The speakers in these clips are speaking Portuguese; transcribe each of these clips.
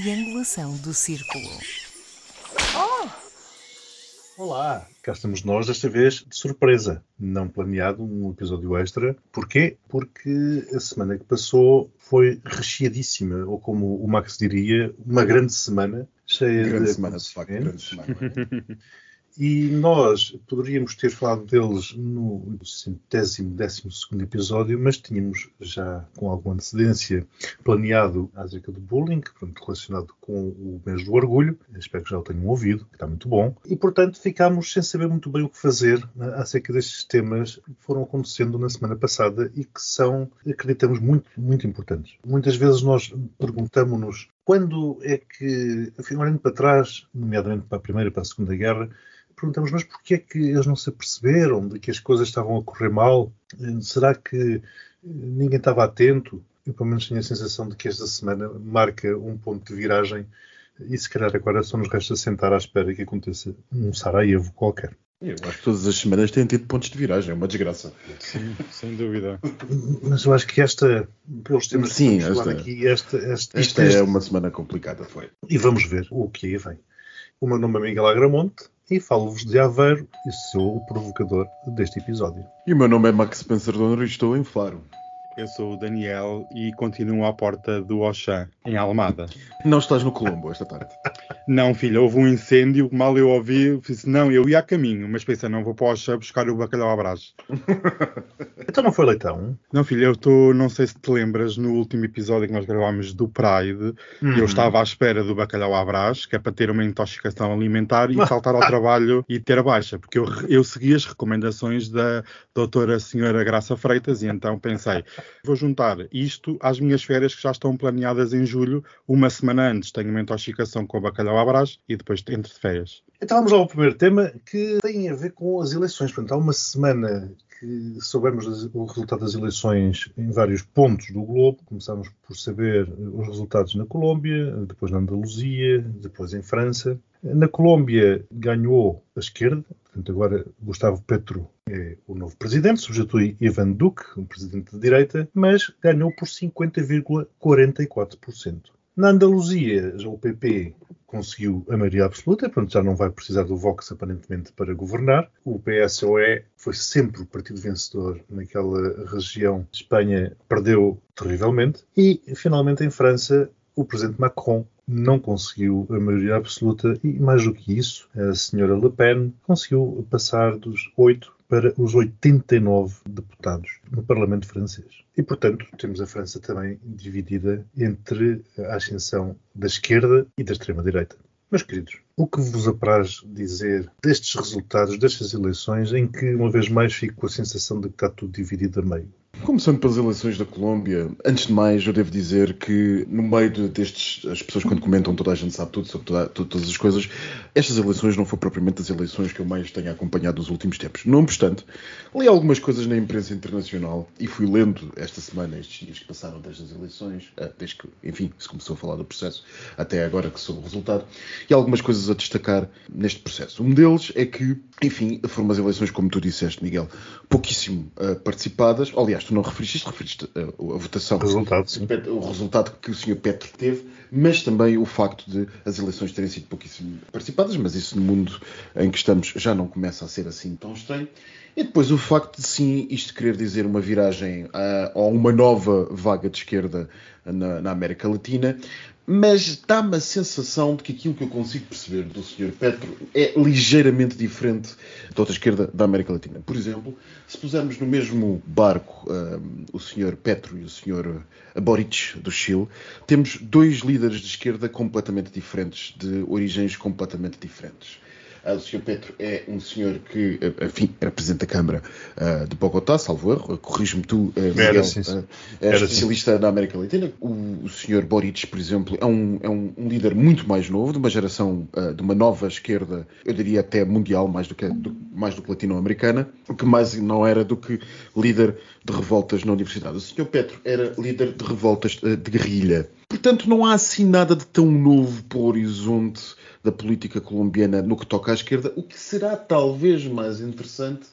triangulação do círculo. Olá, cá estamos nós, desta vez de surpresa, não planeado, um episódio extra. Porquê? Porque a semana que passou foi recheadíssima, ou como o Max diria, uma grande semana, cheia Grande de semana, de facto, grande semana. E nós poderíamos ter falado deles no centésimo, décimo segundo episódio, mas tínhamos já com alguma antecedência planeado acerca do bullying, portanto, relacionado com o mês do orgulho. Espero que já o tenham ouvido, que está muito bom. E, portanto, ficámos sem saber muito bem o que fazer né, acerca destes temas que foram acontecendo na semana passada e que são, acreditamos, muito, muito importantes. Muitas vezes nós perguntamos-nos quando é que, enfim, olhando para trás, nomeadamente para a Primeira e para a Segunda Guerra, perguntamos, mas porquê é que eles não se aperceberam de que as coisas estavam a correr mal? Será que ninguém estava atento? Eu, pelo menos, tenho a sensação de que esta semana marca um ponto de viragem e, se calhar, agora só nos resta sentar à espera que aconteça um Sarajevo qualquer. Eu acho que todas as semanas têm tido pontos de viragem, é uma desgraça. Sim, sem dúvida. Mas eu acho que esta, pelos temas Sim, que esta- aqui, esta, esta, Esta é uma semana complicada, foi. E vamos ver o que aí vem. O meu nome é Miguel Agramonte e falo-vos de Aveiro e sou o provocador deste episódio. E o meu nome é Max Spencer Donner e estou em Faro. Eu sou o Daniel e continuo à porta do Oxã, em Almada. Não estás no Colombo esta tarde. Não, filha, houve um incêndio, mal eu ouvi, eu disse, não, eu ia a caminho, mas pensei, não, vou para o Oxã buscar o bacalhau à brás. Então não foi leitão? Não, filha, eu estou, não sei se te lembras, no último episódio que nós gravámos do Pride, eu estava à espera do bacalhau à brás, que é para ter uma intoxicação alimentar e faltar ao trabalho e ter a baixa, porque eu, eu segui as recomendações da doutora senhora Graça Freitas e então pensei, vou juntar isto às minhas férias que já estão planeadas em julho, uma semana antes tenho uma intoxicação com o bacalhau à brás e depois entro de férias. Então vamos ao primeiro tema que tem a ver com as eleições. Portanto, há uma semana que soubemos o resultado das eleições em vários pontos do globo. Começámos por saber os resultados na Colômbia, depois na Andaluzia, depois em França. Na Colômbia ganhou a esquerda, portanto agora Gustavo Petro é o novo presidente, substitui Ivan Duque, um presidente de direita, mas ganhou por 50,44%. Na Andaluzia, o PP conseguiu a maioria absoluta, portanto já não vai precisar do Vox aparentemente para governar. O PSOE foi sempre o partido vencedor naquela região Espanha, perdeu terrivelmente. E finalmente em França, o presidente Macron não conseguiu a maioria absoluta e mais do que isso, a senhora Le Pen conseguiu passar dos 8 para os 89 deputados no Parlamento francês. E, portanto, temos a França também dividida entre a ascensão da esquerda e da extrema-direita. Meus queridos, o que vos apraz dizer destes resultados, destas eleições, em que, uma vez mais, fico com a sensação de que está tudo dividido a meio? Começando pelas eleições da Colômbia, antes de mais eu devo dizer que no meio de- destes, as pessoas quando comentam toda a gente sabe tudo sobre toda- to- todas as coisas, estas eleições não foram propriamente as eleições que eu mais tenho acompanhado nos últimos tempos. Não obstante, li algumas coisas na imprensa internacional e fui lendo esta semana, estes dias que passaram destas eleições, eh, desde que, enfim, se começou a falar do processo, até agora que soube o resultado, e algumas coisas a destacar neste processo. Um deles é que, enfim, foram umas eleições, como tu disseste, Miguel, pouquíssimo eh, participadas. Aliás, tu não referiste referiste eh, a votação. Resultado, sim. O resultado que o Sr. Petro teve, mas também o facto de as eleições terem sido pouquíssimo participadas, mas isso no mundo em que estamos já não começa a ser assim tão estranho. E depois o facto de sim isto querer dizer uma viragem a, a uma nova vaga de esquerda na, na América Latina, mas dá-me a sensação de que aquilo que eu consigo perceber do Sr. Petro é ligeiramente diferente da outra esquerda da América Latina. Por exemplo, se pusermos no mesmo barco hum, o Sr. Petro e o Sr. Boric do Chile, temos dois líderes de esquerda completamente diferentes, de origens completamente diferentes. O Sr. Petro é um senhor que, eh, enfim, era Presidente da Câmara ah, de Bogotá, salvo erro, corrijo-me tu, eh, Miguel, Era, sim, sim. especialista na América Latina. O, o Sr. Boric, por exemplo, é um, é um, um líder muito mais novo, de uma geração, de uma nova esquerda, eu diria até mundial, mais do que, do- mais do que latino-americana, o que mais não era do que líder de revoltas na universidade. O Sr. Petro era líder de revoltas de guerrilha. Portanto, não há assim nada de tão novo para o horizonte da política colombiana no que toca à esquerda. O que será talvez mais interessante,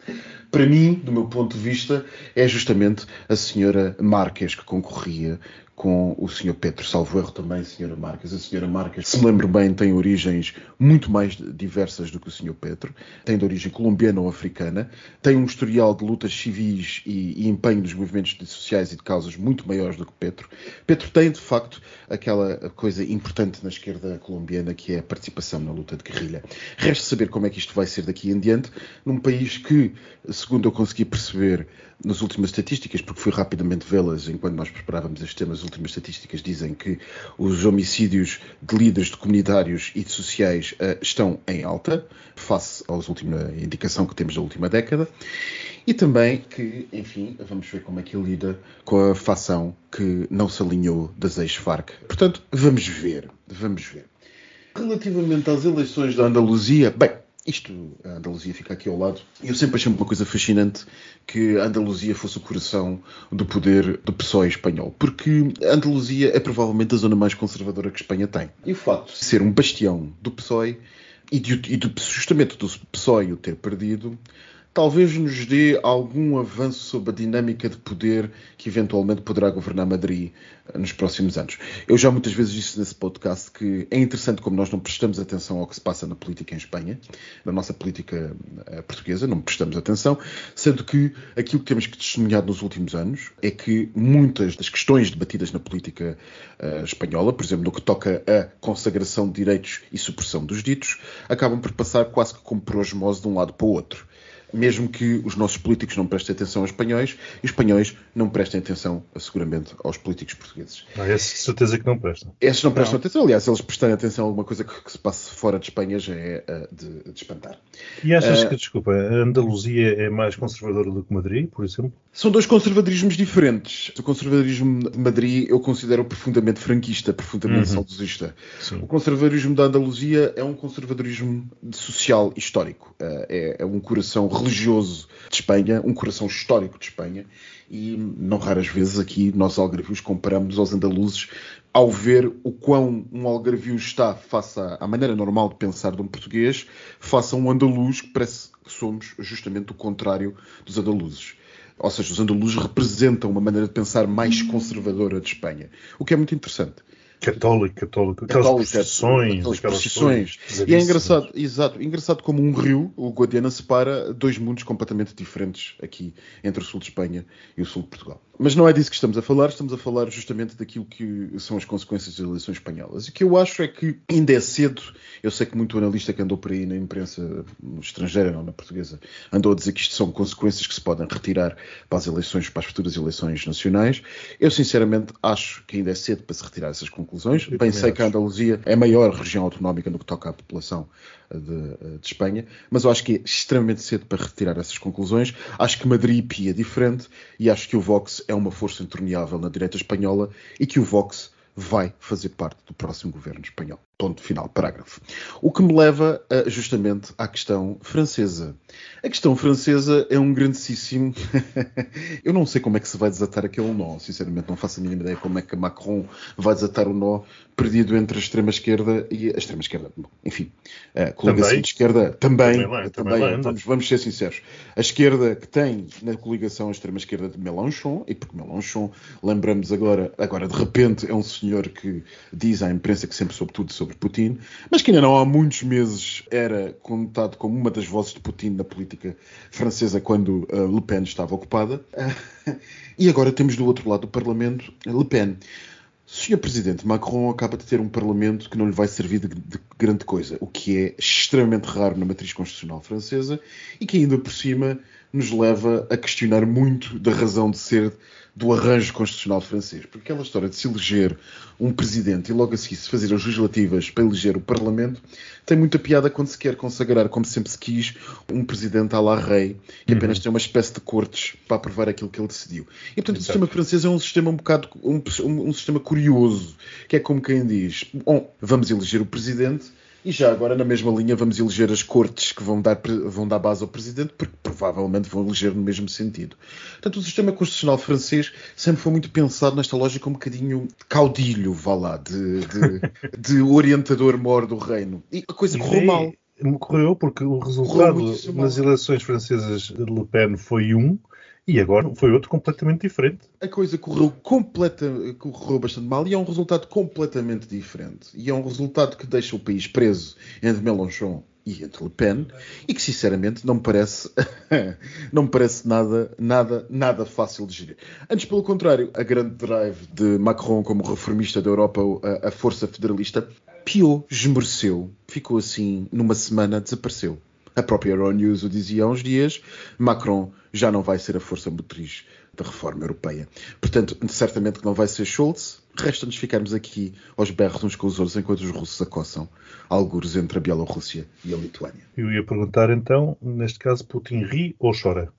para mim, do meu ponto de vista, é justamente a senhora Marques que concorria com o Sr. Petro, salvo erro também Sra. Marques. A Sra. Marques, se me lembro bem, tem origens muito mais diversas do que o Sr. Petro. Tem de origem colombiana ou africana. Tem um historial de lutas civis e, e empenho nos movimentos sociais e de causas muito maiores do que Petro. Petro tem, de facto, aquela coisa importante na esquerda colombiana que é a participação na luta de guerrilha. Resta saber como é que isto vai ser daqui em diante, num país que, segundo eu consegui perceber nas últimas estatísticas, porque fui rapidamente vê-las enquanto nós preparávamos este tema, as últimas estatísticas dizem que os homicídios de líderes de comunitários e de sociais uh, estão em alta, face à última indicação que temos da última década, e também que, enfim, vamos ver como é que ele lida com a facção que não se alinhou das ex-FARC. Portanto, vamos ver, vamos ver. Relativamente às eleições da Andaluzia, bem, isto, a Andaluzia fica aqui ao lado. Eu sempre achei uma coisa fascinante que a Andaluzia fosse o coração do poder do PSOE espanhol, porque a Andaluzia é provavelmente a zona mais conservadora que a Espanha tem. E o facto de ser um bastião do PSOE e, de, e de, justamente do PSOE o ter perdido, talvez nos dê algum avanço sobre a dinâmica de poder que eventualmente poderá governar Madrid eh, nos próximos anos. Eu já muitas vezes disse nesse podcast que é interessante como nós não prestamos atenção ao que se passa na política em Espanha, na nossa política eh, portuguesa, não prestamos atenção, sendo que aquilo que temos que testemunhar nos últimos anos é que muitas das questões debatidas na política uh, espanhola, por exemplo, no que toca a consagração de direitos e supressão dos ditos, acabam por passar quase que como por osmose de um lado para o outro mesmo que os nossos políticos não prestem atenção aos espanhóis e os espanhóis não prestem atenção, seguramente, aos políticos portugueses. Não, é certeza que não prestam. Esses não prestam não. atenção, aliás, eles prestarem atenção a alguma coisa que, que, se passe fora de Espanha já é uh, de, de, espantar. E achas uh, que, desculpa, a Andaluzia é mais conservadora do que Madrid, por exemplo? São dois conservadorismos diferentes. O conservadorismo de Madrid eu considero profundamente franquista, profundamente uhum. saudosista. O conservadorismo da Andaluzia é um conservadorismo social histórico. Uh, é, é um coração religioso de Espanha, um coração histórico de Espanha, e não raras vezes aqui nós algarvios comparamos aos andaluzes ao ver o quão um algarvio está face à, maneira normal de pensar de um português, face a um andaluz que parece que somos justamente o contrário dos andaluzes. Ou seja, os andaluzes representam uma maneira de pensar mais conservadora de Espanha, o que é muito interessante católico, católico, aquelas procissões, aquelas procissões. E é engraçado, exato, engraçado como um rio, o Guadiana separa dois mundos completamente diferentes aqui entre o sul de Espanha e o sul de Portugal. Mas não é disso que estamos a falar, estamos a falar justamente daquilo que são as consequências das eleições espanholas. E o que eu acho é que ainda é cedo, eu sei que muito analista que andou por aí na imprensa estrangeira, não na portuguesa, andou a dizer que isto são consequências que se podem retirar para as eleições, para as futuras eleições nacionais. Eu sinceramente acho que ainda é cedo para se retirar essas conclusões. Bem sei que a Andaluzia é a maior região autonómica no que toca à população de, de, Espanha, mas eu acho que é extremamente cedo para retirar essas conclusões. Acho que Madrid e Pia é diferente e acho que o Vox é uma força intorneável na direita espanhola e que o Vox vai fazer parte do próximo governo espanhol. Ponto final, parágrafo. O que me leva uh, justamente à questão francesa. A questão francesa é um grandíssimo. Eu não sei como é que se vai desatar aquele nó, sinceramente, não faço a mínima ideia como é que Macron vai desatar o nó perdido entre a extrema-esquerda e a extrema-esquerda. Enfim, a coligação de esquerda também. também, lá, também, também vamos, vamos, ser sinceros. A esquerda que tem na coligação a extrema-esquerda de Mélenchon, e porque Mélenchon, lembramos agora, agora de repente é um senhor que diz à imprensa que sempre soube tudo sobre sobre Putin, mas que ainda não há muitos meses era contado como uma das vozes de Putin na política francesa quando uh, Le Pen estava ocupada. Uh, e agora temos do outro lado do Parlamento Le Pen. Sr. Presidente Macron acaba de ter um Parlamento que não lhe vai servir de, de, grande coisa, o que é extremamente raro na matriz constitucional francesa e que ainda por cima nos leva a questionar muito da razão de ser do arranjo constitucional francês. Porque aquela história de se eleger um presidente e logo a seguir se fazer as legislativas para eleger o Parlamento tem muita piada quando se quer consagrar, como sempre se quis, um presidente à la rei e apenas uhum. tem uma espécie de cortes para aprovar aquilo que ele decidiu. E portanto Exato. o sistema francês é um sistema um bocado um, um, um sistema curioso, que é como quem diz: bom, vamos eleger o presidente e já agora, na mesma linha, vamos eleger as cortes que vão dar, vão dar base ao presidente, porque provavelmente vão eleger no mesmo sentido. Portanto, o sistema constitucional francês sempre foi muito pensado nesta lógica um bocadinho caudilho, vá lá, de, de, de orientador mor do reino. E a coisa correu mal. Correu porque o resultado nas eleições francesas de Le Pen foi um E agora foi outro completamente diferente. A coisa correu, completa, correu bastante mal e é um resultado completamente diferente. E é um resultado que deixa o país preso entre Mélenchon e entre Le Pen e que sinceramente não me parece não me parece nada nada nada fácil de gerir. Antes pelo contrário, a grande drive de Macron como reformista da Europa, a, a força federalista, piou, esmoreceu, ficou assim numa semana desapareceu. A própria Euronews o dizia há uns dias, Macron já não vai ser a força motriz da reforma europeia. Portanto, certamente que não vai ser Schulz. Resta-nos ficarmos aqui aos berros uns com os outros enquanto os russos acossam algures entre a Bielorrússia e a Lituânia. Eu ia perguntar então, neste caso, Putin ri ou chora?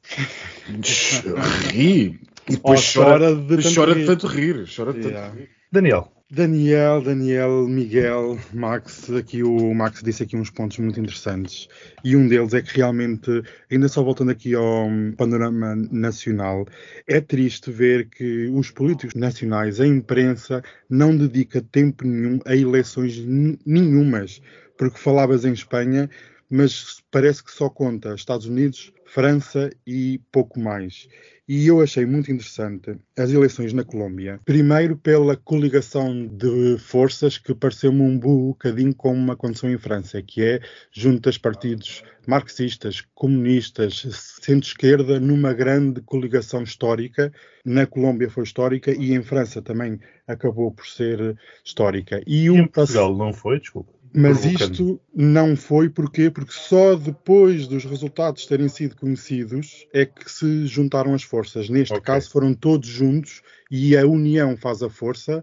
ri. E depois chora, chora, de, chora de tanto rir. Chora de yeah. tanto rir. Daniel, Daniel, Daniel, Miguel, Max, aqui o Max disse aqui uns pontos muito interessantes. E um deles é que realmente, ainda só voltando aqui ao panorama nacional, é triste ver que os políticos nacionais, a imprensa, não dedica tempo nenhum a eleições nenhumas, porque falavas em Espanha, mas parece que só conta Estados Unidos, França e pouco mais. E eu achei muito interessante as eleições na Colômbia. Primeiro, pela coligação de forças que pareceu-me um bocadinho como aconteceu em França, que é juntas partidos marxistas, comunistas, centro-esquerda, numa grande coligação histórica. Na Colômbia foi histórica e em França também acabou por ser histórica. E, e um em Portugal não foi, desculpa. Mas isto não foi porquê? Porque só depois dos resultados terem sido conhecidos é que se juntaram as forças. Neste okay. caso foram todos juntos e a união faz a força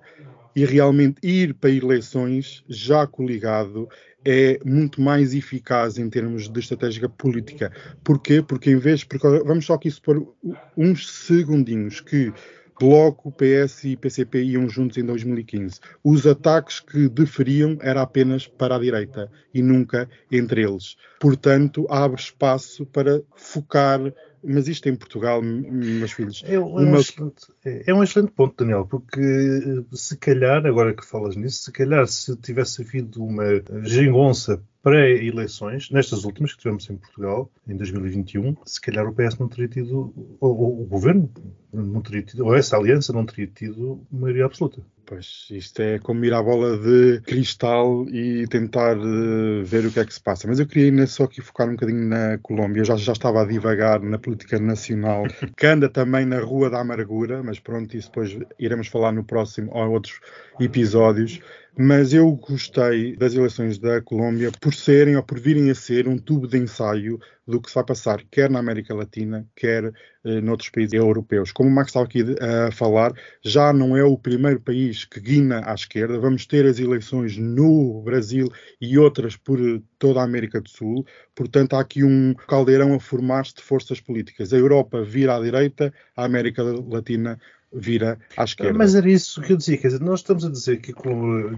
e realmente ir para eleições já coligado é muito mais eficaz em termos de estratégia política. Porquê? Porque em vez, porque vamos só aqui supor uns segundinhos que Bloco, PS e PCP iam juntos em 2015. Os ataques que deferiam era apenas para a direita e nunca entre eles. Portanto, abre espaço para focar mas isto em Portugal, meus filhos. É, é, um excelente, é, um excelente, ponto, Daniel, porque eh, se calhar, agora que falas nisso, se calhar se tivesse havido uma geringonça pré-eleições, nestas últimas que tivemos em Portugal, em 2021, se calhar o PS não teria tido, ou, o governo não teria tido, ou essa aliança não teria tido maioria absoluta. Pois, isto é como ir à bola de cristal e tentar uh, ver o que é que se passa. Mas eu queria ainda só aqui focar um bocadinho na Colômbia. Eu já, já estava a divagar na política nacional, que anda também na Rua da Amargura, mas pronto, isso depois iremos falar no próximo ou outros episódios mas eu gostei das eleições da Colômbia por serem ou por virem a ser um tubo de ensaio do que se vai passar, quer na América Latina, quer eh, noutros países europeus. Como o Max estava aqui a falar, já não é o primeiro país que guina à esquerda. Vamos ter as eleições no Brasil e outras por toda a América do Sul. Portanto, há aqui um caldeirão a formar-se de forças políticas. A Europa vira à direita, a América Latina vira à esquerda. Mas era isso que eu dizia, quer dizer, nós estamos a dizer que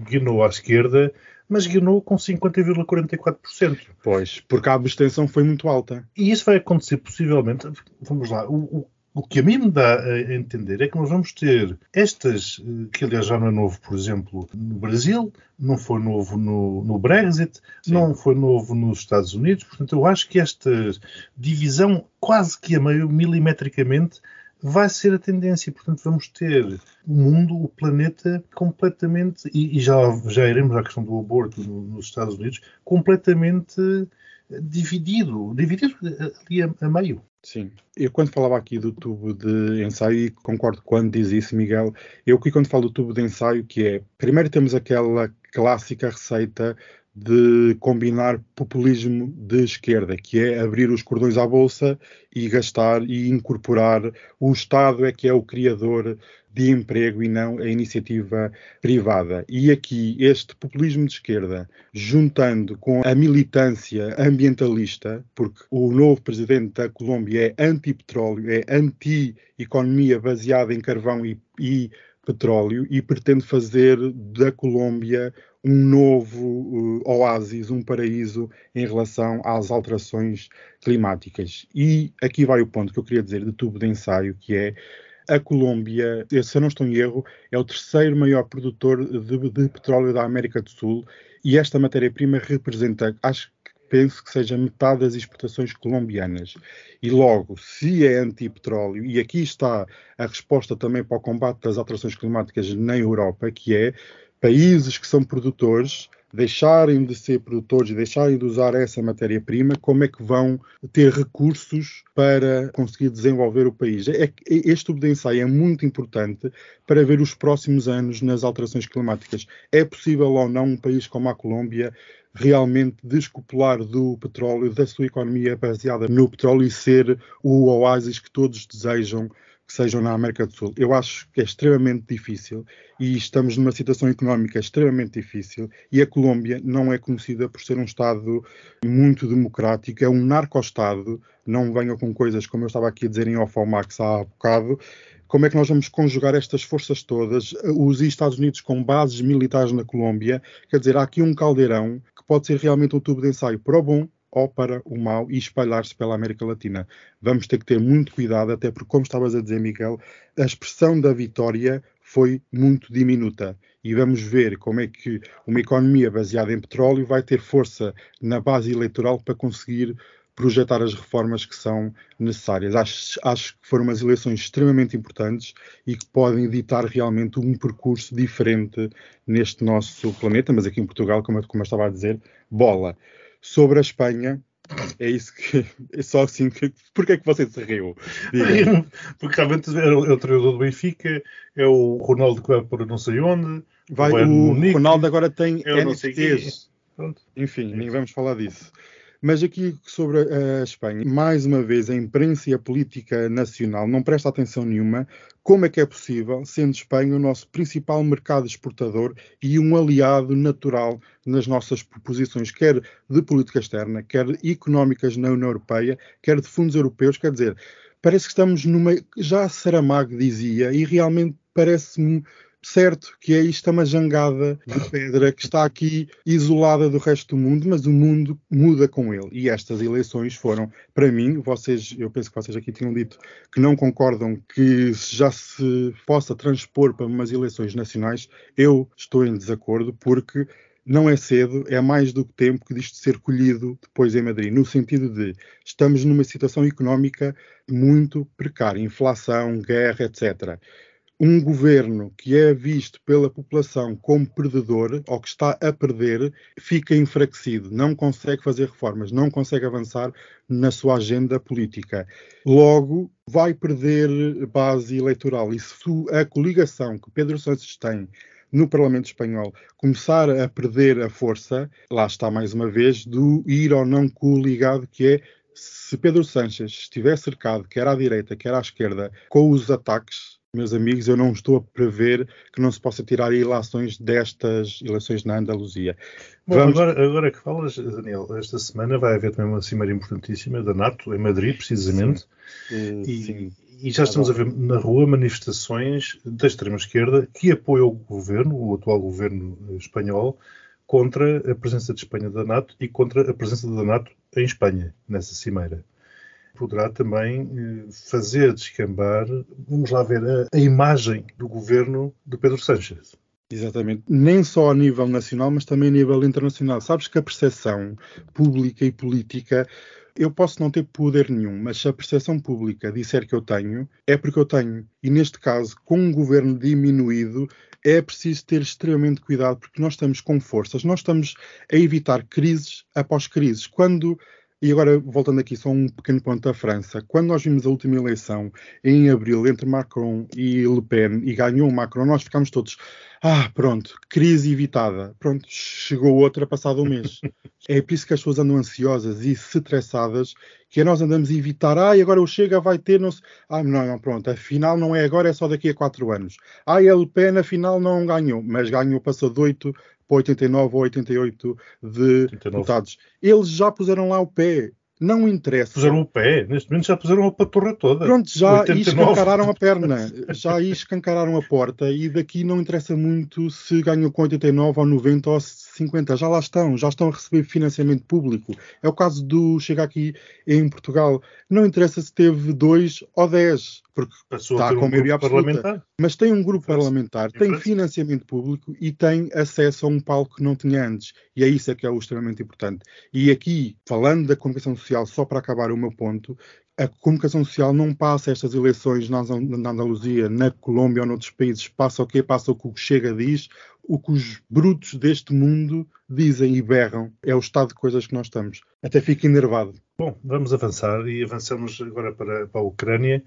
guinou à esquerda, mas guinou com 50,44%. Pois, porque a abstenção foi muito alta. E isso vai acontecer possivelmente, vamos lá, o, o, que a mim me dá a entender é que nós vamos ter estas, que aliás já não é novo, por exemplo, no Brasil, não foi novo no, no Brexit, Sim. não foi novo nos Estados Unidos, portanto eu acho que esta divisão quase que a meio milimetricamente vai ser a tendência. Portanto, vamos ter o mundo, o planeta, completamente, e, e já, já iremos à questão do aborto no, nos Estados Unidos, completamente dividido, dividido ali a, a, meio. Sim, eu quando falava aqui do tubo de ensaio, e concordo quando diz isso, Miguel, eu aqui quando falo do tubo de ensaio, que é, primeiro temos aquela clássica receita de combinar populismo de esquerda, que é abrir os cordões à bolsa e gastar e incorporar. O Estado é que é o criador de emprego e não a iniciativa privada. E aqui este populismo de esquerda, juntando com a militância ambientalista, porque o novo presidente da Colômbia é anti-petróleo, é anti-economia baseada em carvão e, e petróleo e pretende fazer da Colômbia um novo uh, oásis, um paraíso em relação às alterações climáticas. E aqui vai o ponto que eu queria dizer de tubo de ensaio, que é a Colômbia, se eu não estou em erro, é o terceiro maior produtor de, de petróleo da América do Sul e esta matéria-prima representa, acho penso que seja metade das exportações colombianas. E logo, se é anti-petróleo, e aqui está a resposta também para o combate das alterações climáticas na Europa, que é países que são produtores deixarem de ser produtores e deixarem de usar essa matéria-prima, como é que vão ter recursos para conseguir desenvolver o país? É, este tipo de ensaio é muito importante para ver os próximos anos nas alterações climáticas. É possível ou não um país como a Colômbia realmente descopular do petróleo, da sua economia baseada no petróleo e ser o oásis que todos desejam que sejam na América do Sul. Eu acho que é extremamente difícil e estamos numa situação económica extremamente difícil e a Colômbia não é conhecida por ser um Estado muito democrático, é um narco-Estado. Não venham com coisas como eu estava aqui a dizer em off ao Max há bocado. Como é que nós vamos conjugar estas forças todas, os Estados Unidos com bases militares na Colômbia? Quer dizer, há aqui um caldeirão que pode ser realmente um tubo de ensaio para o bom ou para o mal e espalhar-se pela América Latina. Vamos ter que ter muito cuidado, até porque, como estavas a dizer, Miguel, a expressão da vitória foi muito diminuta. E vamos ver como é que uma economia baseada em petróleo vai ter força na base eleitoral para conseguir projetar as reformas que são necessárias. Acho, acho, que foram umas eleições extremamente importantes e que podem ditar realmente um percurso diferente neste nosso planeta, mas aqui em Portugal, como eu, como eu estava a dizer, bola sobre a Espanha. É isso que. É só assim que. Porquê é que você se riu? Porque realmente é o, é o treinador do Benfica, é o Ronaldo que vai para não sei onde. Vai, o, o Ronaldo agora tem é NFTs. Enfim, nem vamos falar disso. Mas aqui sobre a Espanha, mais uma vez, a imprensa e a política nacional não presta atenção nenhuma. Como é que é possível, sendo Espanha o nosso principal mercado exportador e um aliado natural nas nossas proposições, quer de política externa, quer económicas na União Europeia, quer de fundos europeus? Quer dizer, parece que estamos numa. Já Saramago dizia, e realmente parece-me certo que é isto uma jangada de pedra que está aqui isolada do resto do mundo, mas o mundo muda com ele. E estas eleições foram, para mim, vocês, eu penso que vocês aqui tinham dito que não concordam que já se possa transpor para umas eleições nacionais. Eu estou em desacordo porque não é cedo, é mais do que tempo que disto ser colhido depois em Madrid, no sentido de estamos numa situação económica muito precária, inflação, guerra, etc um governo que é visto pela população como perdedor ou que está a perder fica enfraquecido, não consegue fazer reformas, não consegue avançar na sua agenda política. Logo, vai perder base eleitoral. E se a coligação que Pedro Sánchez tem no Parlamento Espanhol começar a perder a força, lá está mais uma vez, do ir ou não coligado, que é se Pedro Sánchez estiver cercado, quer à direita, quer à esquerda, com os ataques meus amigos, eu não estou a prever que não se possa tirar ilações destas eleições na Andaluzia. Bom, Vamos... agora, agora que falas, Daniel, esta semana vai haver também uma cimeira importantíssima da NATO, em Madrid, precisamente. Sim. E, Sim. e já estamos a ver na rua manifestações da extrema-esquerda que apoiam o governo, o atual governo espanhol, contra a presença de Espanha da NATO e contra a presença da NATO em Espanha, nessa cimeira poderá também eh, fazer descambar, vamos lá ver, a, a imagem do governo do Pedro Sánchez. Exatamente. Nem só a nível nacional, mas também a nível internacional. Sabes que a percepção pública e política, eu posso não ter poder nenhum, mas se a percepção pública disser que eu tenho, é porque eu tenho. E neste caso, com um governo diminuído, é preciso ter extremamente cuidado, porque nós estamos com forças, nós estamos a evitar crises após crises. Quando e agora, voltando aqui só um pequeno ponto à França, quando nós vimos a última eleição em abril entre Macron e Le Pen e ganhou o Macron, nós ficámos todos, ah, pronto, crise evitada. Pronto, chegou outra passado um mês. é por isso que as pessoas andam ansiosas e estressadas, que nós andamos a evitar, ah, e agora o Chega vai ter, não Ah, não, não, pronto, afinal não é agora, é só daqui a quatro anos. Ah, e a Le Pen afinal não ganhou, mas ganhou, passou de 8 para 89 ou 88 de 89. deputados. Eles já puseram lá o pé. Não interessa. Puseram o pé, neste momento já puseram a paturra toda. Pronto, já 89. escancararam a perna, já escancararam a porta e daqui não interessa muito se ganham com 89 ou 90 ou se F-50 já lá estão, já estão a receber financiamento público. É o caso do Chega aqui em Portugal. Não interessa se teve dois ou dez, porque Passou está a com um maioria absoluta. Mas tem um grupo parlamentar, Em tem financiamento público e tem acesso a um palco que não tinha antes. E é isso é que é o extremamente importante. E aqui, falando da comunicação social, só para acabar o meu ponto, a comunicação social não passa estas eleições na Andaluzia, na Colômbia ou noutros países. Passa o quê? Passa o que o Chega diz, o que os brutos deste mundo dizem e berram. É o estado de coisas que nós estamos. Até fico enervado. Bom, vamos avançar e avançamos agora para, para a Ucrânia.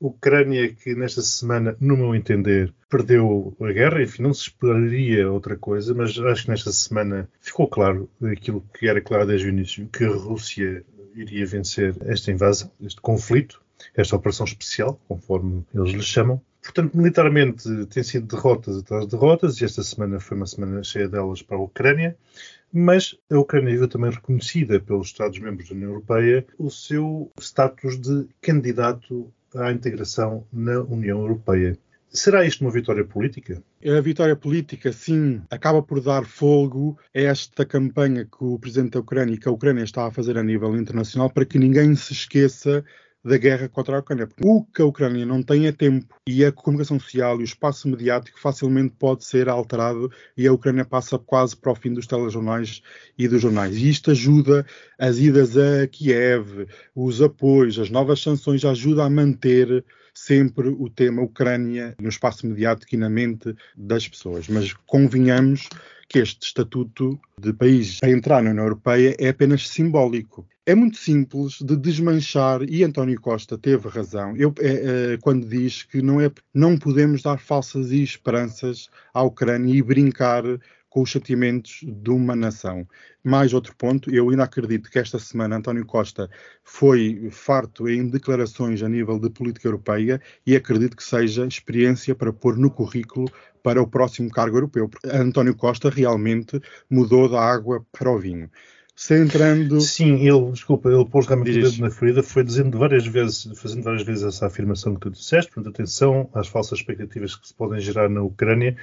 Ucrânia que nesta semana, no meu entender, perdeu a guerra, enfim, não se esperaria outra coisa, mas acho que nesta semana ficou claro aquilo que era claro desde o início, que a Rússia iria vencer esta invasão, este conflito, esta operação especial, conforme eles lhe chamam. Portanto, militarmente tem sido derrotas atrás de derrotas, e esta semana foi uma semana cheia delas para a Ucrânia, mas a Ucrânia viu também reconhecida pelos Estados-membros da União Europeia o seu status de candidato à integração na União Europeia. Será isto uma vitória política? A vitória política, sim, acaba por dar fogo a esta campanha que o presidente da Ucrânia e que a Ucrânia está a fazer a nível internacional para que ninguém se esqueça da guerra contra a Ucrânia. Porque o que a Ucrânia não tem é tempo e a comunicação social e o espaço mediático facilmente pode ser alterado e a Ucrânia passa quase para o fim dos telejornais e dos jornais. E isto ajuda as idas a Kiev, os apoios, as novas sanções, ajuda a manter sempre o tema Ucrânia no espaço mediático e na mente das pessoas. Mas convenhamos que este estatuto de país para entrar na União Europeia é apenas simbólico. É muito simples de desmanchar, e António Costa teve razão eu, é, é, quando diz que não, é, não podemos dar falsas esperanças à Ucrânia e brincar com os sentimentos de uma nação. Mais outro ponto, eu ainda acredito que esta semana António Costa foi farto em declarações a nível de política europeia e acredito que seja experiência para pôr no currículo para o próximo cargo europeu. António Costa realmente mudou da água para o vinho. Centrando. Sim, ele, desculpa, ele pôs realmente o dedo na ferida, foi dizendo várias vezes, fazendo várias vezes essa afirmação que tu disseste, portanto, atenção às falsas expectativas que se podem gerar na Ucrânia,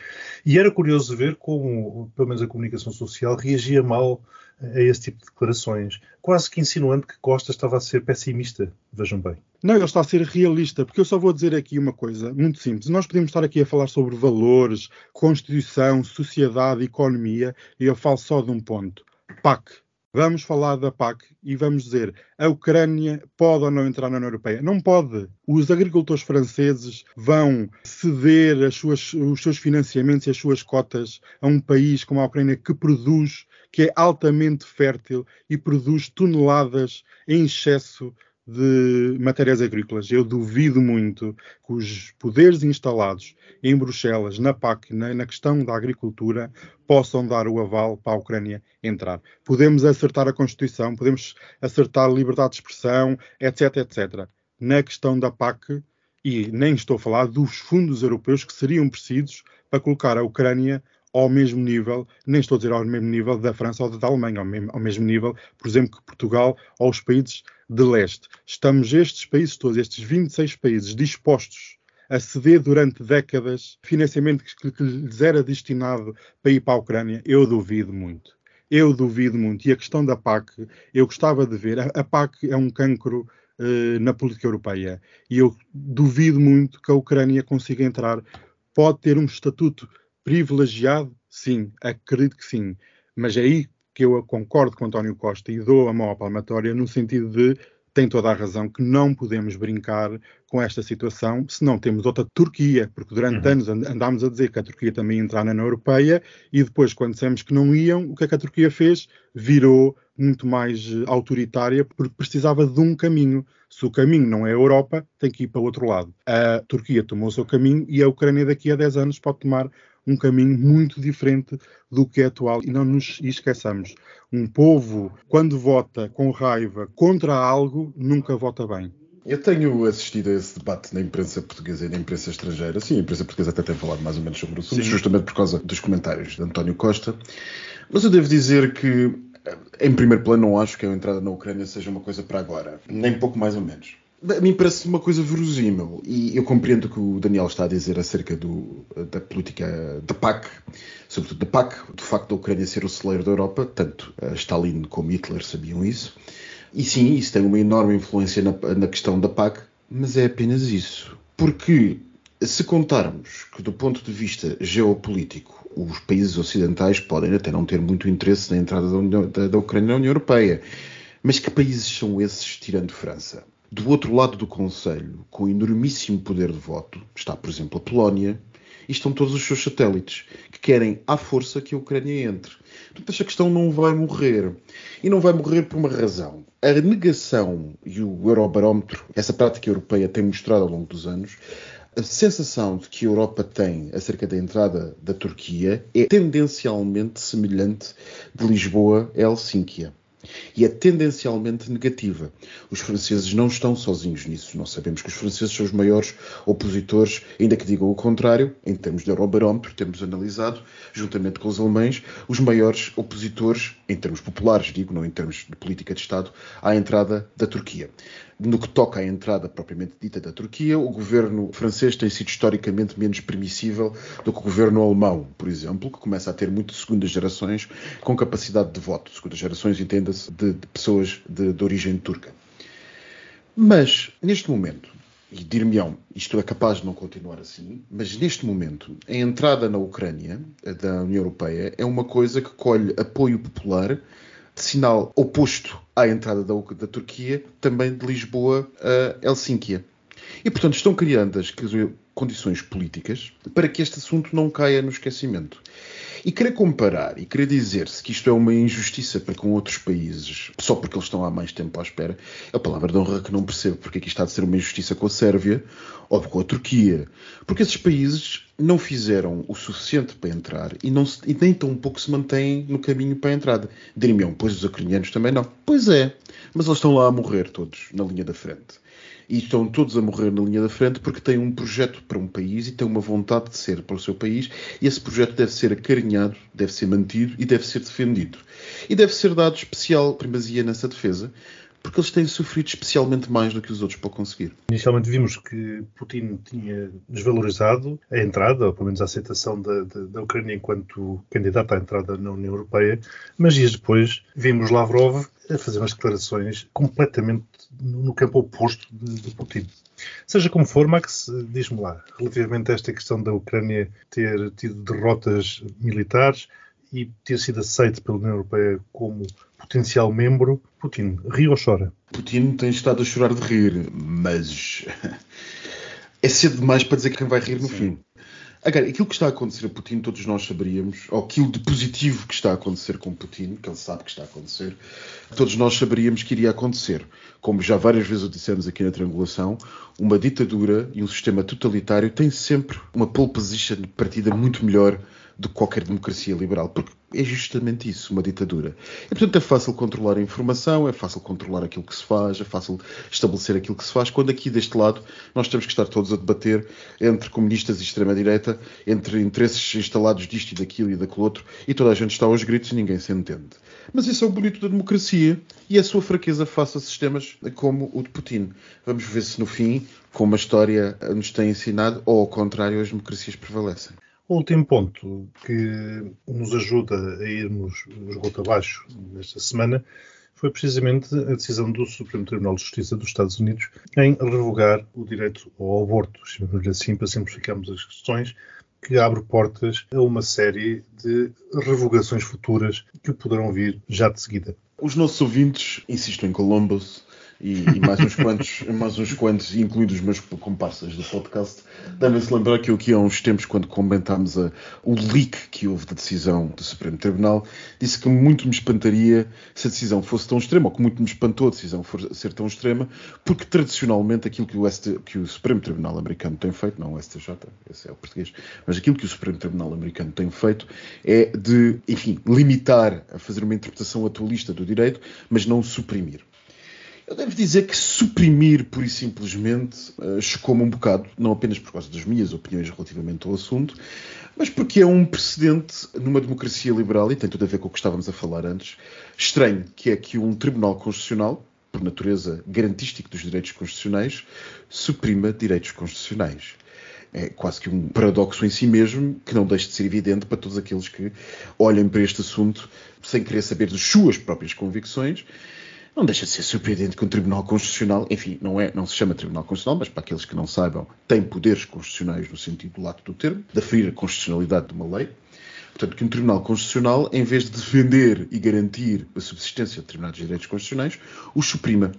e era curioso ver como, pelo menos a comunicação social, reagia mal a esse tipo de declarações, quase que insinuando que Costa estava a ser pessimista, vejam bem. Não, ele está a ser realista, porque eu só vou dizer aqui uma coisa muito simples. Nós podemos estar aqui a falar sobre valores, Constituição, sociedade, economia, e eu falo só de um ponto. PAC. Vamos falar da PAC e vamos dizer a Ucrânia pode ou não entrar na União Europeia? Não pode. Os agricultores franceses vão ceder as suas- os seus financiamentos e as suas cotas a um país como a Ucrânia que produz, que é altamente fértil e produz toneladas em excesso de matérias agrícolas. Eu duvido muito que os poderes instalados em Bruxelas, na PAC, na, na questão da agricultura, possam dar o aval para a Ucrânia entrar. Podemos acertar a Constituição, podemos acertar a liberdade de expressão, etc, etc. Na questão da PAC, e nem estou a falar dos fundos europeus que seriam precisos para colocar a Ucrânia ao mesmo nível, nem estou a dizer ao mesmo nível da França ou da Alemanha, ao mesmo, ao mesmo nível, por exemplo, que Portugal ou os países de leste. Estamos estes países todos, estes 26 países, dispostos a ceder durante décadas financiamento que, que lhes era destinado para ir para a Ucrânia? Eu duvido muito. Eu duvido muito. E a questão da PAC, eu gostava de ver. A, a PAC é um cancro eh, na política europeia. E eu duvido muito que a Ucrânia consiga entrar. Pode ter um estatuto privilegiado? Sim, acredito que sim. Mas é aí que eu concordo com António Costa e dou a mão à palmatória no sentido de tem toda a razão que não podemos brincar com esta situação se não temos outra Turquia, porque durante Uhum. anos and- andámos a dizer que a Turquia também ia entrar na União Europeia e depois, quando dissemos que não iam, o que é que a Turquia fez? Virou muito mais eh, autoritária porque precisava de um caminho. Se o caminho não é a Europa, tem que ir para o outro lado. A Turquia tomou o seu caminho e a Ucrânia daqui a 10 anos pode tomar um caminho muito diferente do que é atual. E não nos esqueçamos, um povo, quando vota com raiva contra algo, nunca vota bem. Eu tenho assistido a esse debate na imprensa portuguesa e na imprensa estrangeira. Sim, a imprensa portuguesa até tem falado mais ou menos sobre o assunto, Sim. justamente por causa dos comentários de António Costa. Mas eu devo dizer que, em primeiro plano, não acho que a entrada na Ucrânia seja uma coisa para agora. Nem pouco mais ou menos. A mim parece uma coisa verosímil e eu compreendo o que o Daniel está a dizer acerca do, da política da PAC, sobretudo da PAC, do facto da Ucrânia ser o celeiro da Europa, tanto Stalin como Hitler sabiam isso. E sim, isso tem uma enorme influência na, na questão da PAC, mas é apenas isso. Porque se contarmos que, do ponto de vista geopolítico, os países ocidentais podem até não ter muito interesse na entrada da, União, da, da Ucrânia na União Europeia, mas que países são esses, tirando França? Do outro lado do Conselho, com enormíssimo poder de voto, está, por exemplo, a Polónia, e estão todos os seus satélites, que querem à força que a Ucrânia entre. Portanto, esta questão não vai morrer. E não vai morrer por uma razão. A negação e o Eurobarómetro, essa prática europeia tem mostrado ao longo dos anos, a sensação de que a Europa tem acerca da entrada da Turquia é tendencialmente semelhante de Lisboa a Helsínquia e é tendencialmente negativa. Os franceses não estão sozinhos nisso. Nós sabemos que os franceses são os maiores opositores, ainda que digam o contrário, em termos de Eurobarómetro, temos analisado, juntamente com os alemães, os maiores opositores, em termos populares, digo, não em termos de política de Estado, à entrada da Turquia. No que toca à entrada propriamente dita da Turquia, o governo francês tem sido historicamente menos permissível do que o governo alemão, por exemplo, que começa a ter muitas segundas gerações com capacidade de voto. Segundas gerações, entenda-se, de, de, pessoas de, de origem turca. Mas, neste momento, e dir-me-ão, isto é capaz de não continuar assim, mas neste momento, a entrada na Ucrânia da União Europeia é uma coisa que colhe apoio popular sinal oposto à entrada da, da Turquia, também de Lisboa a Helsínquia. E, portanto, estão criando as condições políticas para que este assunto não caia no esquecimento. E querer comparar e querer dizer-se que isto é uma injustiça para com outros países, só porque eles estão há mais tempo à espera, é a palavra de honra que não percebo porque é que isto está de ser uma injustiça com a Sérvia ou com a Turquia. Porque esses países não fizeram o suficiente para entrar e, não se, e nem tão pouco se mantêm no caminho para a entrada. Diriam, pois os ucranianos também não. Pois é, mas eles estão lá a morrer todos, na linha da frente e estão todos a morrer na linha da frente porque têm um projeto para um país e têm uma vontade de ser para o seu país e esse projeto deve ser acarinhado, deve ser mantido e deve ser defendido. E deve ser dado especial primazia nessa defesa, porque eles têm sofrido especialmente mais do que os outros para conseguir. Inicialmente vimos que Putin tinha desvalorizado a entrada, ou pelo menos a aceitação da, da, da Ucrânia enquanto candidata à entrada na União Europeia, mas dias depois vimos Lavrov a fazer umas declarações completamente no campo oposto de, Putin. Seja como for, Max, diz-me lá, relativamente a esta questão da Ucrânia ter tido derrotas militares e ter sido aceito pela União Europeia como potencial membro, Putin ri ou chora? Putin tem estado a chorar de rir, mas é cedo demais para dizer quem vai rir no Sim. fim. Agora, aquilo que está a acontecer a Putin, todos nós saberíamos, ou aquilo de positivo que está a acontecer com Putin, que ele sabe que está a acontecer, todos nós saberíamos que iria acontecer. Como já várias vezes o dissemos aqui na triangulação, uma ditadura e um sistema totalitário têm sempre uma pole position partida muito melhor do que qualquer democracia liberal, porque é justamente isso, uma ditadura. E, portanto, é fácil controlar a informação, é fácil controlar aquilo que se faz, é fácil estabelecer aquilo que se faz, quando aqui deste lado nós temos que estar todos a debater entre comunistas e extrema-direita, entre interesses instalados disto e daquilo e daquele outro, e toda a gente está aos gritos e ninguém se entende. Mas isso é o bonito da democracia e a sua fraqueza face a sistemas como o de Putin. Vamos ver se no fim, como a história nos tem ensinado, ou ao contrário, as democracias prevalecem. O último ponto que nos ajuda a irmos esgoto abaixo nesta semana foi precisamente a decisão do Supremo Tribunal de Justiça dos Estados Unidos em revogar o direito ao aborto, chamamos-lhe assim para simplificarmos as questões, que abre portas a uma série de revogações futuras que poderão vir já de seguida. Os nossos ouvintes, insisto em Columbus, e, e, mais uns quantos, mais uns quantos, incluindo os meus comparsas do podcast, devem-se lembrar que eu aqui há uns tempos, quando comentámos a, o leak que houve da decisão do Supremo Tribunal, disse que muito me espantaria se a decisão fosse tão extrema, ou que muito me espantou a decisão for, ser tão extrema, porque tradicionalmente aquilo que o, ST, que o Supremo Tribunal americano tem feito, não o STJ, esse é o português, mas aquilo que o Supremo Tribunal americano tem feito é de, enfim, limitar a fazer uma interpretação atualista do direito, mas não suprimir. Eu devo dizer que suprimir, pura e simplesmente, uh, chocou-me um bocado, não apenas por causa das minhas opiniões relativamente ao assunto, mas porque é um precedente numa democracia liberal, e tem tudo a ver com o que estávamos a falar antes, estranho, que é que um Tribunal Constitucional, por natureza garantístico dos direitos constitucionais, suprima direitos constitucionais. É quase que um paradoxo em si mesmo, que não deixa de ser evidente para todos aqueles que olhem para este assunto sem querer saber das suas próprias convicções. Não deixa de ser surpreendente que um Tribunal Constitucional, enfim, não, é, não se chama Tribunal Constitucional, mas para aqueles que não saibam, tem poderes constitucionais no sentido lato do termo, de aferir a constitucionalidade de uma lei, Portanto, que um Tribunal Constitucional, em vez de defender e garantir a subsistência de determinados direitos constitucionais, os suprima.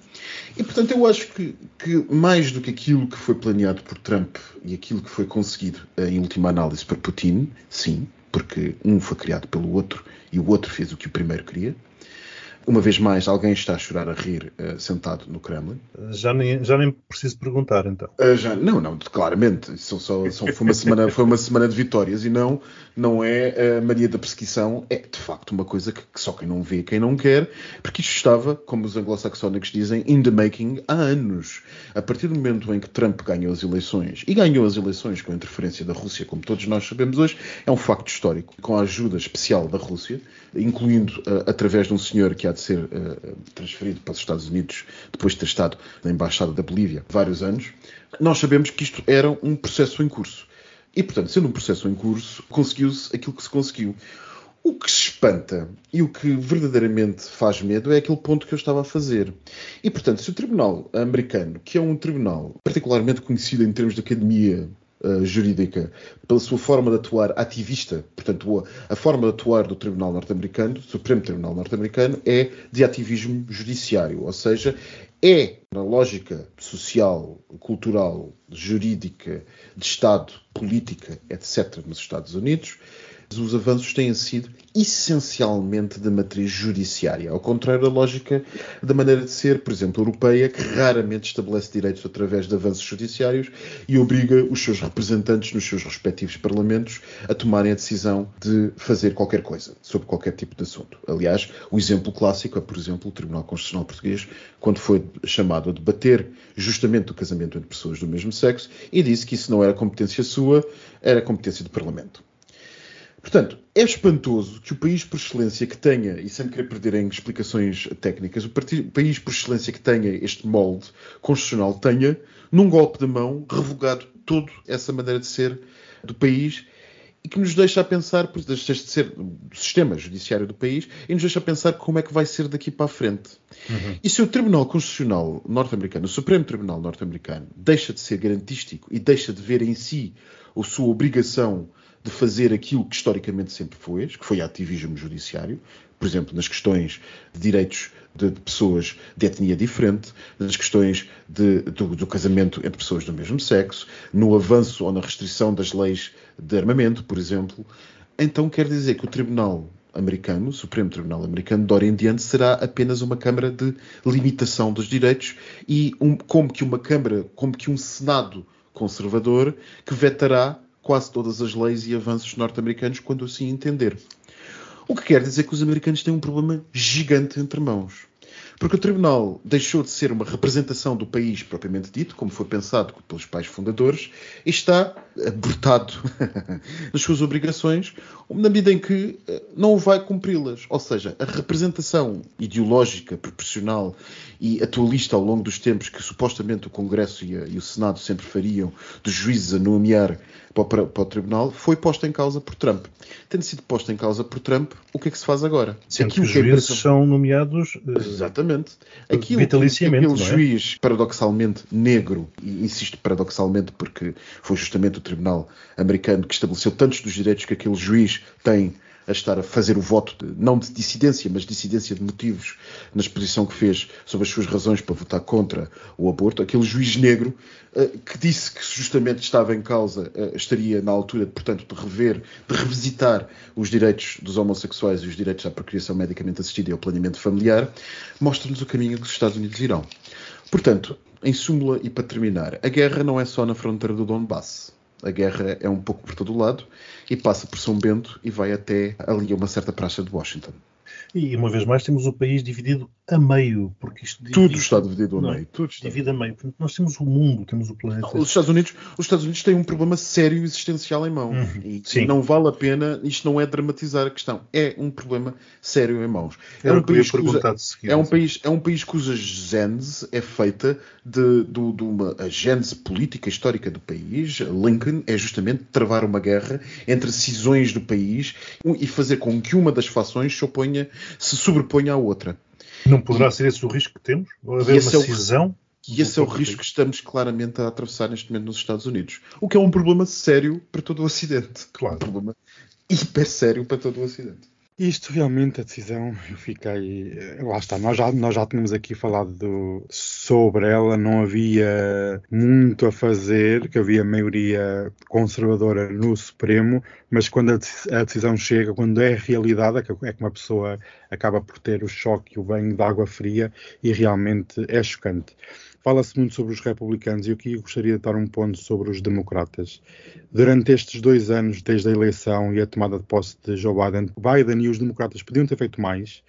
E, portanto, eu acho que, que, mais do que aquilo que foi planeado por Trump e aquilo que foi conseguido em última análise por Putin, sim, porque um foi criado pelo outro e o outro fez o que o primeiro queria, uma vez mais, alguém está a chorar a rir uh, sentado no Kremlin. Já nem, já nem preciso perguntar, então. Uh, já, não, não, claramente. São só, são, foi, uma semana, foi uma semana de vitórias e não, não é a mania da perseguição. É, de facto, uma coisa que, que só quem não vê, quem não quer, porque isto estava, como os anglo-saxónicos dizem, in the making há anos. A partir do momento em que Trump ganhou as eleições, e ganhou as eleições com a interferência da Rússia, como todos nós sabemos hoje, é um facto histórico, com a ajuda especial da Rússia, incluindo uh, através de um senhor que de ser uh, transferido para os Estados Unidos depois de ter estado na Embaixada da Bolívia vários anos, nós sabemos que isto era um processo em curso. E, portanto, sendo um processo em curso, conseguiu-se aquilo que se conseguiu. O que se espanta e o que verdadeiramente faz medo é aquele ponto que eu estava a fazer. E, portanto, se o Tribunal americano, que é um tribunal particularmente conhecido em termos de academia uh, jurídica pela sua forma de atuar ativista. Portanto, a, a forma de atuar do Tribunal norte-americano, do Supremo Tribunal norte-americano, é de ativismo judiciário, ou seja, é na lógica social, cultural, jurídica, de Estado, política, etc., nos Estados Unidos, os avanços têm sido essencialmente de matriz judiciária, ao contrário da lógica da maneira de ser, por exemplo, europeia, que raramente estabelece direitos através de avanços judiciários e obriga os seus representantes nos seus respectivos parlamentos a tomarem a decisão de fazer qualquer coisa sobre qualquer tipo de assunto. Aliás, o exemplo clássico é, por exemplo, o Tribunal Constitucional Português, quando foi chamado a debater justamente o casamento entre pessoas do mesmo sexo e disse que isso não era competência sua, era competência do Parlamento. Portanto, é espantoso que o país por excelência que tenha, e sem querer perder em explicações técnicas, o país por excelência que tenha este molde constitucional tenha, num golpe de mão, revogado toda essa maneira de ser do país e que nos deixa a pensar, por deixa de ser o sistema judiciário do país, e nos deixa a pensar como é que vai ser daqui para a frente. Uhum. E se o Tribunal Constitucional norte-americano, o Supremo Tribunal norte-americano, deixa de ser garantístico e deixa de ver em si a sua obrigação de fazer aquilo que historicamente sempre foi, que foi ativismo judiciário, por exemplo, nas questões de direitos de, de pessoas de etnia diferente, nas questões de, do, do, casamento entre pessoas do mesmo sexo, no avanço ou na restrição das leis de armamento, por exemplo. Então quer dizer que o Tribunal americano, o Supremo Tribunal americano, de hora em diante, será apenas uma Câmara de limitação dos direitos e um, como que uma Câmara, como que um Senado conservador que vetará quase todas as leis e avanços norte-americanos quando assim entender. O que quer dizer que os americanos têm um problema gigante entre mãos. Porque o Tribunal deixou de ser uma representação do país propriamente dito, como foi pensado pelos pais fundadores, e está abortado nas suas obrigações, na medida em que eh, não vai cumpri-las. Ou seja, a representação ideológica, proporcional e atualista ao longo dos tempos que supostamente o Congresso e, a, e o Senado sempre fariam dos juízes a nomear para o, para o, Tribunal foi posta em causa por Trump. Tendo sido posta em causa por Trump, o que é que se faz agora? Sendo que os juízes são nomeados uh, exatamente. Aquilo vitaliciamente, aquele é? juiz paradoxalmente negro, e insisto paradoxalmente porque foi justamente o Tribunal americano que estabeleceu tantos dos direitos que aquele juiz tem a estar a fazer o voto, de, não de dissidência, mas dissidência de motivos, na exposição que fez sobre as suas razões para votar contra o aborto, aquele juiz negro uh, que disse que justamente estava em causa, uh, estaria na altura, portanto, de rever, de revisitar os direitos dos homossexuais e os direitos à procriação medicamente assistida e ao planeamento familiar, mostra-nos o caminho que os Estados Unidos irão. Portanto, em súmula e para terminar, a guerra não é só na fronteira do Donbass. A guerra é um pouco por todo o lado e passa por São Bento e vai até ali a uma certa praça de Washington. E uma vez mais temos o país dividido a meio, porque isto divide, tudo está dividido a não, meio. Tudo está divide a meio. Portanto, nós temos o mundo, temos o planeta. Não, os, Estados Unidos, os Estados Unidos têm um problema sério existencial em mãos. Uhum, e sim. não vale a pena, isto não é dramatizar a questão, é um problema sério em mãos. É um, país, usa, seguir, é, um país, é um país cuja gênese é feita de, de, de uma a gênese política histórica do país. Lincoln é justamente travar uma guerra entre cisões do país e fazer com que uma das fações se oponha, se sobreponha à outra. Não poderá ser esse o risco que temos? Ou haver uma é cisão? E esse é o risco que estamos claramente a atravessar neste momento nos Estados Unidos. O que é um problema sério para todo o Ocidente. Claro. Um problema hiper sério para todo o Ocidente. Isto realmente, a decisão, eu fiquei. Lá está, nós já, nós já tínhamos aqui falado do, sobre ela, não havia muito a fazer, que havia maioria conservadora no Supremo, mas quando a, decisão chega, quando é realidade, é é que uma pessoa acaba por ter o choque e o banho de água fria e realmente é chocante. Fala-se muito sobre os republicanos e aqui gostaria de dar um ponto sobre os democratas. Durante estes dois anos, desde a eleição e a tomada de posse de Joe Biden, Biden e os democratas podiam ter feito mais,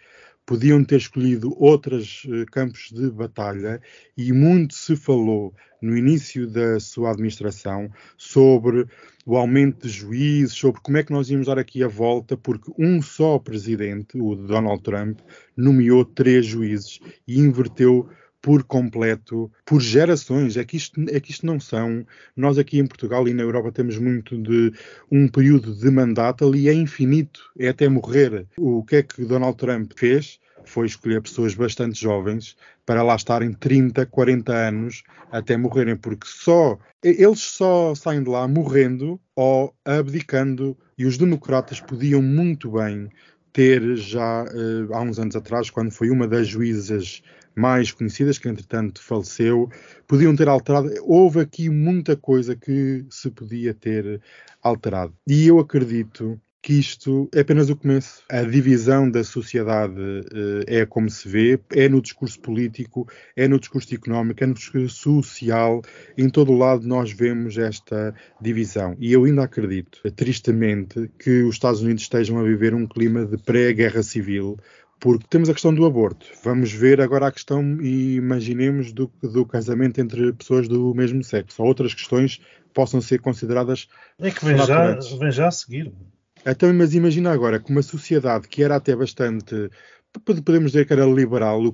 podiam ter escolhido outros uh, campos de batalha e muito se falou no início da sua administração sobre o aumento de juízes, sobre como é que nós íamos dar aqui a volta, porque um só presidente, o Donald Trump, nomeou três juízes e inverteu por completo, por gerações. É que, isto, é que isto não são. Nós aqui em Portugal e na Europa temos muito de um período de mandato ali é infinito, é até morrer. O que é que Donald Trump fez? Foi escolher pessoas bastante jovens para lá estarem 30, 40 anos até morrerem, porque só eles só saem de lá morrendo ou abdicando, e os democratas podiam muito bem ter já uh, há uns anos atrás, quando foi uma das juízas mais conhecidas, que entretanto faleceu, podiam ter alterado. Houve aqui muita coisa que se podia ter alterado. E eu acredito que isto é apenas o começo. A divisão da sociedade uh, é como se vê, é no discurso político, é no discurso económico, é no discurso social. Em todo o lado nós vemos esta divisão. E eu ainda acredito, tristemente, que os Estados Unidos estejam a viver um clima de pré-guerra civil porque temos a questão do aborto. Vamos ver agora a questão, e imaginemos, do, do casamento entre pessoas do mesmo sexo. Ou outras questões possam ser consideradas. É que vem já, vem já a seguir. Então, mas imagina agora que uma sociedade que era até bastante podemos dizer que era liberal, o,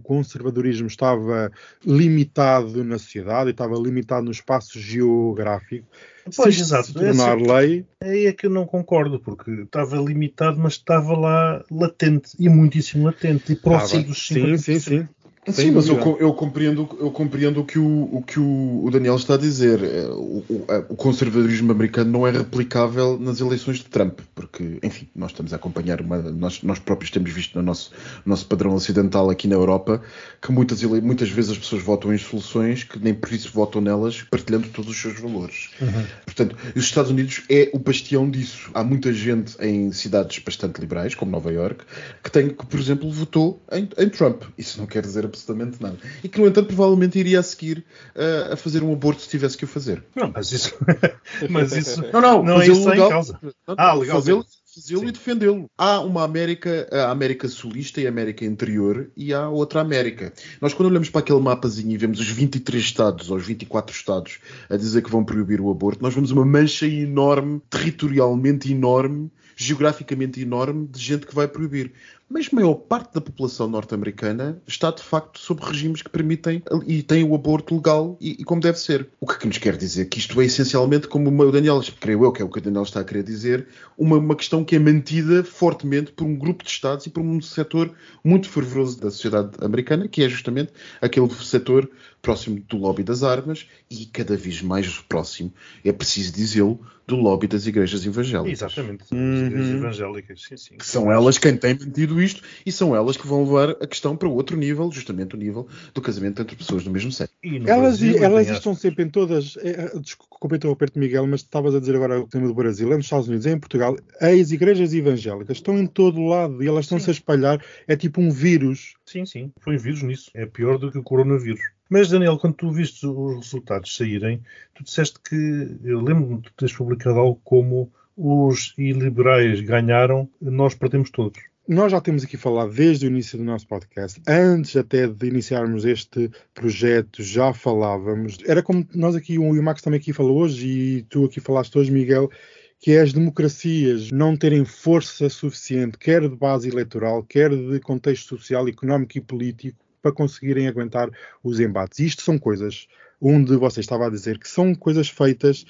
conservadorismo estava limitado na sociedade, estava limitado no espaço geográfico. Pois, se exato. Se tornar é lei. Aí é que eu não concordo, porque estava limitado, mas estava lá latente, e muitíssimo latente, e próximo ah, dos 50%. Sim, sim, sim. Sim, mas eu, eu, compreendo, eu compreendo o que o, o que o, Daniel está a dizer. É, o, o, conservadorismo americano não é replicável nas eleições de Trump, porque, enfim, nós estamos a acompanhar, uma, nós, nós próprios temos visto no nosso, nosso padrão ocidental aqui na Europa que muitas, muitas vezes as pessoas votam em soluções que nem por isso votam nelas, partilhando todos os seus valores. Uhum. Portanto, os Estados Unidos é o bastião disso. Há muita gente em cidades bastante liberais, como Nova York, que, tem, que por exemplo, votou em, em Trump. Isso não quer dizer absolutamente nada. E que, no entanto, provavelmente iria a seguir uh, a fazer um aborto se tivesse que o fazer. Não, mas isso. mas isso não, não, não é isso legal. em causa. ah, legal. Fazê-lo fazê-lo e defendê-lo. Há uma América, a América Sulista e a América Interior, e há outra América. Nós, quando olhamos para aquele mapazinho e vemos os 23 Estados ou os 24 Estados a dizer que vão proibir o aborto, nós vemos uma mancha enorme, territorialmente enorme, geograficamente enorme, de gente que vai proibir mas maior parte da população norte-americana está de facto sob regimes que permitem e têm o aborto legal e, e, como deve ser. O que, que nos quer dizer? Que isto é essencialmente, como o Daniel, creio eu que é o que o Daniel está a querer dizer, uma, uma questão que é mantida fortemente por um grupo de Estados e por um setor muito fervoroso da sociedade americana, que é justamente aquele setor próximo do lobby das armas e cada vez mais próximo, é preciso dizê-lo, do lobby das igrejas evangélicas. Exatamente, das uhum. igrejas evangélicas, sim, sim. Que são elas quem têm mantido isto e são elas que vão levar a questão para outro nível, justamente o nível do casamento entre pessoas do mesmo sexo. Elas, Brasil, elas estão sempre em todas. É, desculpa interromper-te, Miguel, mas estavas a dizer agora o tema do Brasil, é nos Estados Unidos, é em Portugal, as igrejas evangélicas estão em todo o lado e elas estão-se a espalhar, é tipo um vírus. Sim, sim, foi um vírus nisso. É pior do que o coronavírus. Mas, Daniel, quando tu viste os resultados saírem, tu disseste que, eu lembro-me de teres publicado algo como os iliberais ganharam, nós perdemos todos. nós já temos aqui falado desde o início do nosso podcast, antes até de iniciarmos este projeto, já falávamos. Era como nós aqui, o Max também aqui falou hoje, e tu aqui falaste hoje, Miguel, que é as democracias não terem força suficiente, quer de base eleitoral, quer de contexto social, económico e político, para conseguirem aguentar os embates. Isto são coisas onde você estava a dizer que são coisas feitas,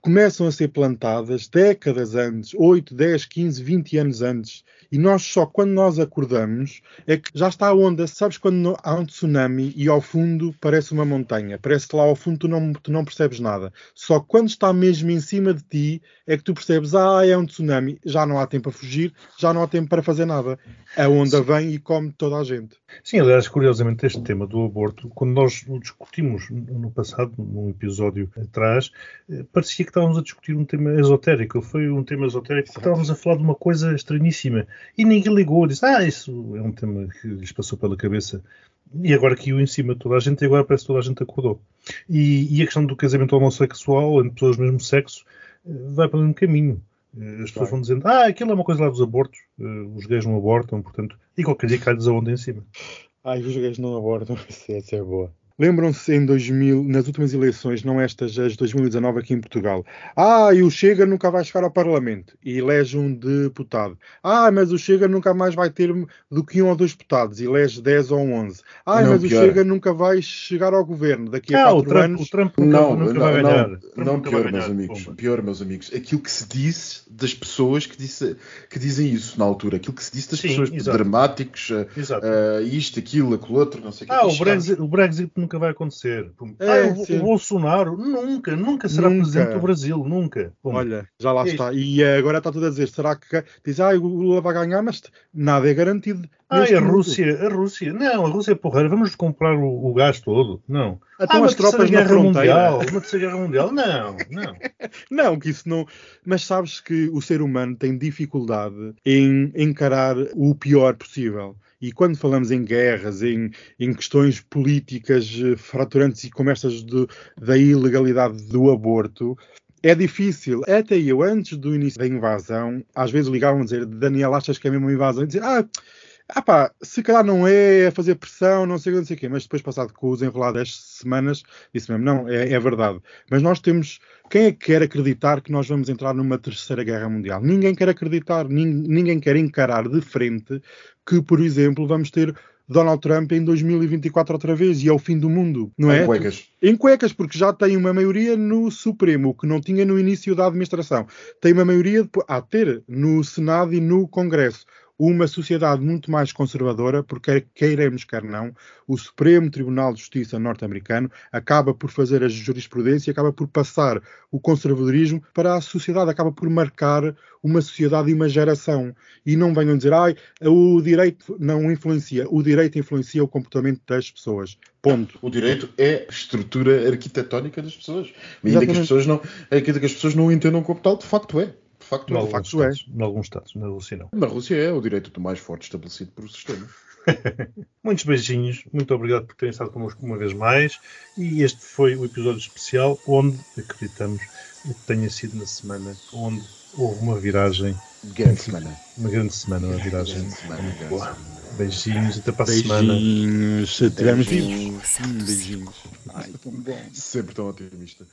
começam a ser plantadas décadas antes, 8, 10, 15, 20 anos antes, e nós só quando nós acordamos é que já está a onda. Sabes quando há um tsunami e ao fundo parece uma montanha, parece que lá ao fundo tu não, tu não percebes nada. Só quando está mesmo em cima de ti é que tu percebes, ah, é um tsunami, já não há tempo a fugir, já não há tempo para fazer nada. A onda vem e come toda a gente. Sim, aliás, curiosamente, este tema do aborto, quando nós o discutimos no passado, num episódio atrás, eh, parecia que estávamos a discutir um tema esotérico. Foi um tema esotérico porque estávamos a falar de uma coisa estranhíssima. E ninguém ligou, disse, ah, isso é um tema que lhes passou pela cabeça. E agora caiu em cima de toda a gente e agora parece que toda a gente acordou. E, e a questão do casamento homossexual entre pessoas do mesmo sexo eh, vai pelo mesmo caminho. Eh, as pessoas vão dizendo, ah, aquilo é uma coisa lá dos abortos, os gays não abortam, portanto, e qualquer dia cai-lhes a onda em cima. Ai, os gays não abortam, essa é boa. Lembram-se em 2000, nas últimas eleições, não estas, as 2019 aqui em Portugal. Ah, e o Chega nunca vai chegar ao Parlamento e elege um deputado. Ah, mas o Chega nunca mais vai ter do que um ou dois deputados, e elege 10 ou 11. Ah, não, mas pior. o Chega nunca vai chegar ao governo daqui a ah, 4 o Trump, anos. O Trump nunca, não, nunca não, vai ganhar. Não, não pior, meus amigos. Pior, meus amigos. Aquilo que se disse das pessoas que, disse, que dizem isso na altura. Aquilo que se disse das Sim, pessoas exato. dramáticos, uh, isto, aquilo, aquilo outro, não sei o que. Ah, o Brexit, o Brexit nunca vai acontecer. É, ah, o, o, Bolsonaro nunca, nunca será nunca. presidente do Brasil, nunca. Olha, já lá é está. E agora está tudo a dizer, será que diz, ah, o Lula vai ganhar, mas nada é garantido. Ah, a Rússia, a Rússia, não, a Rússia é porreira, vamos comprar o, o gás todo, não. Então ah, as tropas na fronteira. Mundial, uma terceira guerra mundial, não, não. não, que isso não. Mas sabes que o ser humano tem dificuldade em encarar o pior possível. E quando falamos em guerras, em, em questões políticas eh, fraturantes e como estas de, da ilegalidade do aborto, é difícil. Até eu, antes do início da invasão, às vezes ligavam a dizer Daniel, achas que é mesmo uma invasão? E dizer, ah, ah pá, se calhar não é, é fazer pressão, não sei, não sei o quê. Mas depois, passado com os enrolados das semanas, disse mesmo, não, é, é, verdade. Mas nós temos. Quem é que quer acreditar que nós vamos entrar numa terceira guerra mundial? Ninguém quer acreditar, ninguém, ninguém quer encarar de frente que, por exemplo, vamos ter Donald Trump em 2024 outra vez e é o fim do mundo, não é? Em cuecas. Em cuecas, porque já tem uma maioria no Supremo, que não tinha no início da administração. Tem uma maioria a ter no Senado e no Congresso uma sociedade muito mais conservadora, porque queiremos quer não, o Supremo Tribunal de Justiça norte-americano acaba por fazer a jurisprudência, acaba por passar o conservadorismo para a sociedade, acaba por marcar uma sociedade e uma geração. E não venham dizer, ai, o direito não influencia, o direito influencia o comportamento das pessoas. Ponto. O direito é a estrutura arquitetónica das pessoas. Ainda que as pessoas não, ainda que as pessoas não entendam como tal, de facto é facto, de facto é. Em alguns Estados, na Rússia não. Na Rússia é o direito do mais forte estabelecido por o sistema. Muitos beijinhos, muito obrigado por terem estado connosco uma vez mais. E este foi o episódio especial onde acreditamos que tenha sido na semana onde houve uma viragem. Grande semana. Uma grande semana, uma viragem. Grande semana, muito boa. Beijinhos, até para a beijinhos, semana. Beijinhos, se estivermos vivos. Beijinhos. Ai, tão bom. Sempre tão otimista.